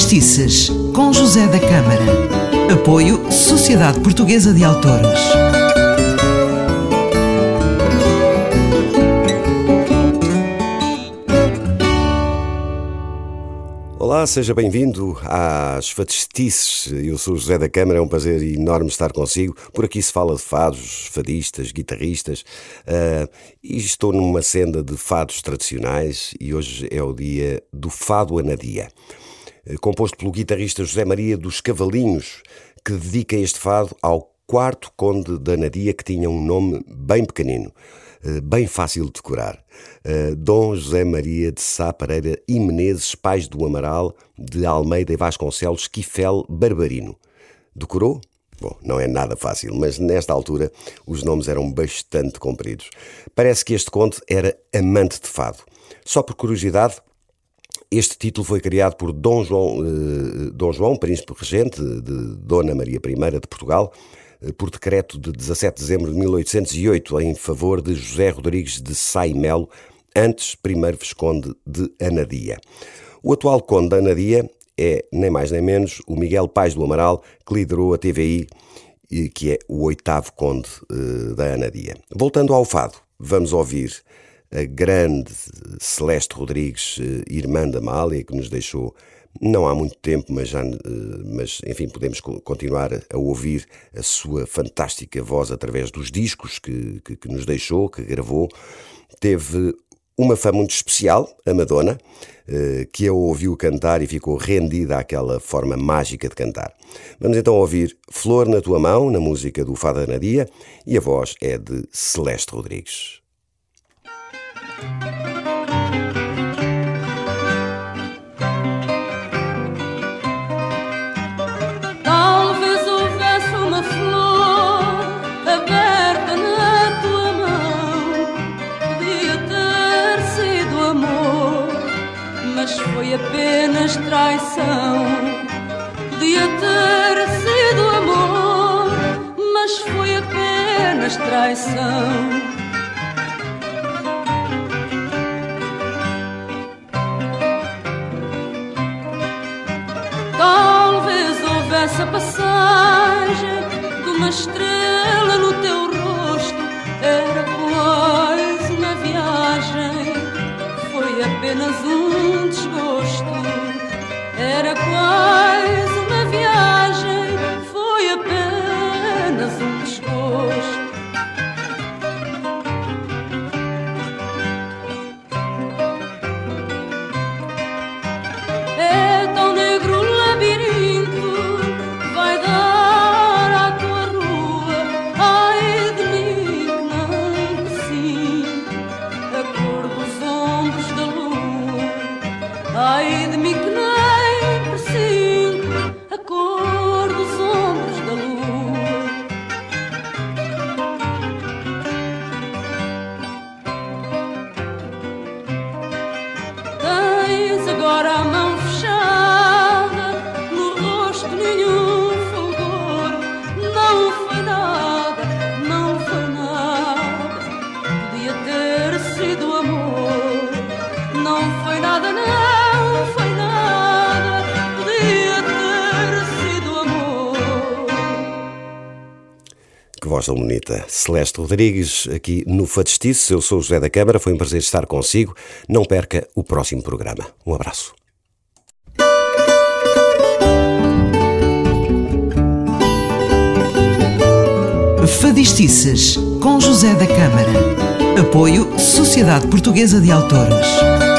Fadistices, com José da Câmara. Apoio Sociedade Portuguesa de Autores. Olá, seja bem-vindo às Fadistices. Eu sou José da Câmara, é um prazer enorme estar consigo. Por aqui se fala de fados, fadistas, guitarristas uh, e estou numa senda de fados tradicionais e hoje é o dia do Fado Anadia. Eh, composto pelo guitarrista José Maria dos Cavalinhos, que dedica este fado ao quarto conde da Anadia, que tinha um nome bem pequenino, eh, bem fácil de decorar. Eh, Dom José Maria de Sá Pereira e Menezes, pais do Amaral, de Almeida e Vasconcelos, Quifel Barbarino. Decorou? Bom, não é nada fácil, mas nesta altura os nomes eram bastante compridos. Parece que este conde era amante de fado. Só por curiosidade, este título foi criado por Dom João, eh, Dom João príncipe regente de Dona Maria I de Portugal, eh, por decreto de 17 de dezembro de 1808, em favor de José Rodrigues de Saimelo, antes primeiro Visconde de Anadia. O atual Conde de Anadia é, nem mais nem menos, o Miguel Pais do Amaral, que liderou a TVI, que é o oitavo Conde eh, da Anadia. Voltando ao fado, vamos ouvir a grande Celeste Rodrigues, eh, irmã da Amália, que nos deixou não há muito tempo, mas, já, eh, mas enfim, podemos continuar a ouvir a sua fantástica voz através dos discos que, que, que nos deixou, que gravou. Teve uma fã muito especial, a Madonna, eh, que a ouviu cantar e ficou rendida àquela forma mágica de cantar. Vamos então ouvir Flor na Tua Mão, na música do Fada Nadia, e a voz é de Celeste Rodrigues. Traição. Podia ter sido amor, mas foi apenas traição. essa passagem de uma estrela no teu rosto era quase uma viagem, foi apenas um desgosto, era quase voz tão bonita. Celeste Rodrigues, aqui no Fadistice. Eu sou o José da Câmara, foi um prazer estar consigo. Não perca o próximo programa. Um abraço. Fadistices, com José da Câmara. Apoio Sociedade Portuguesa de Autores.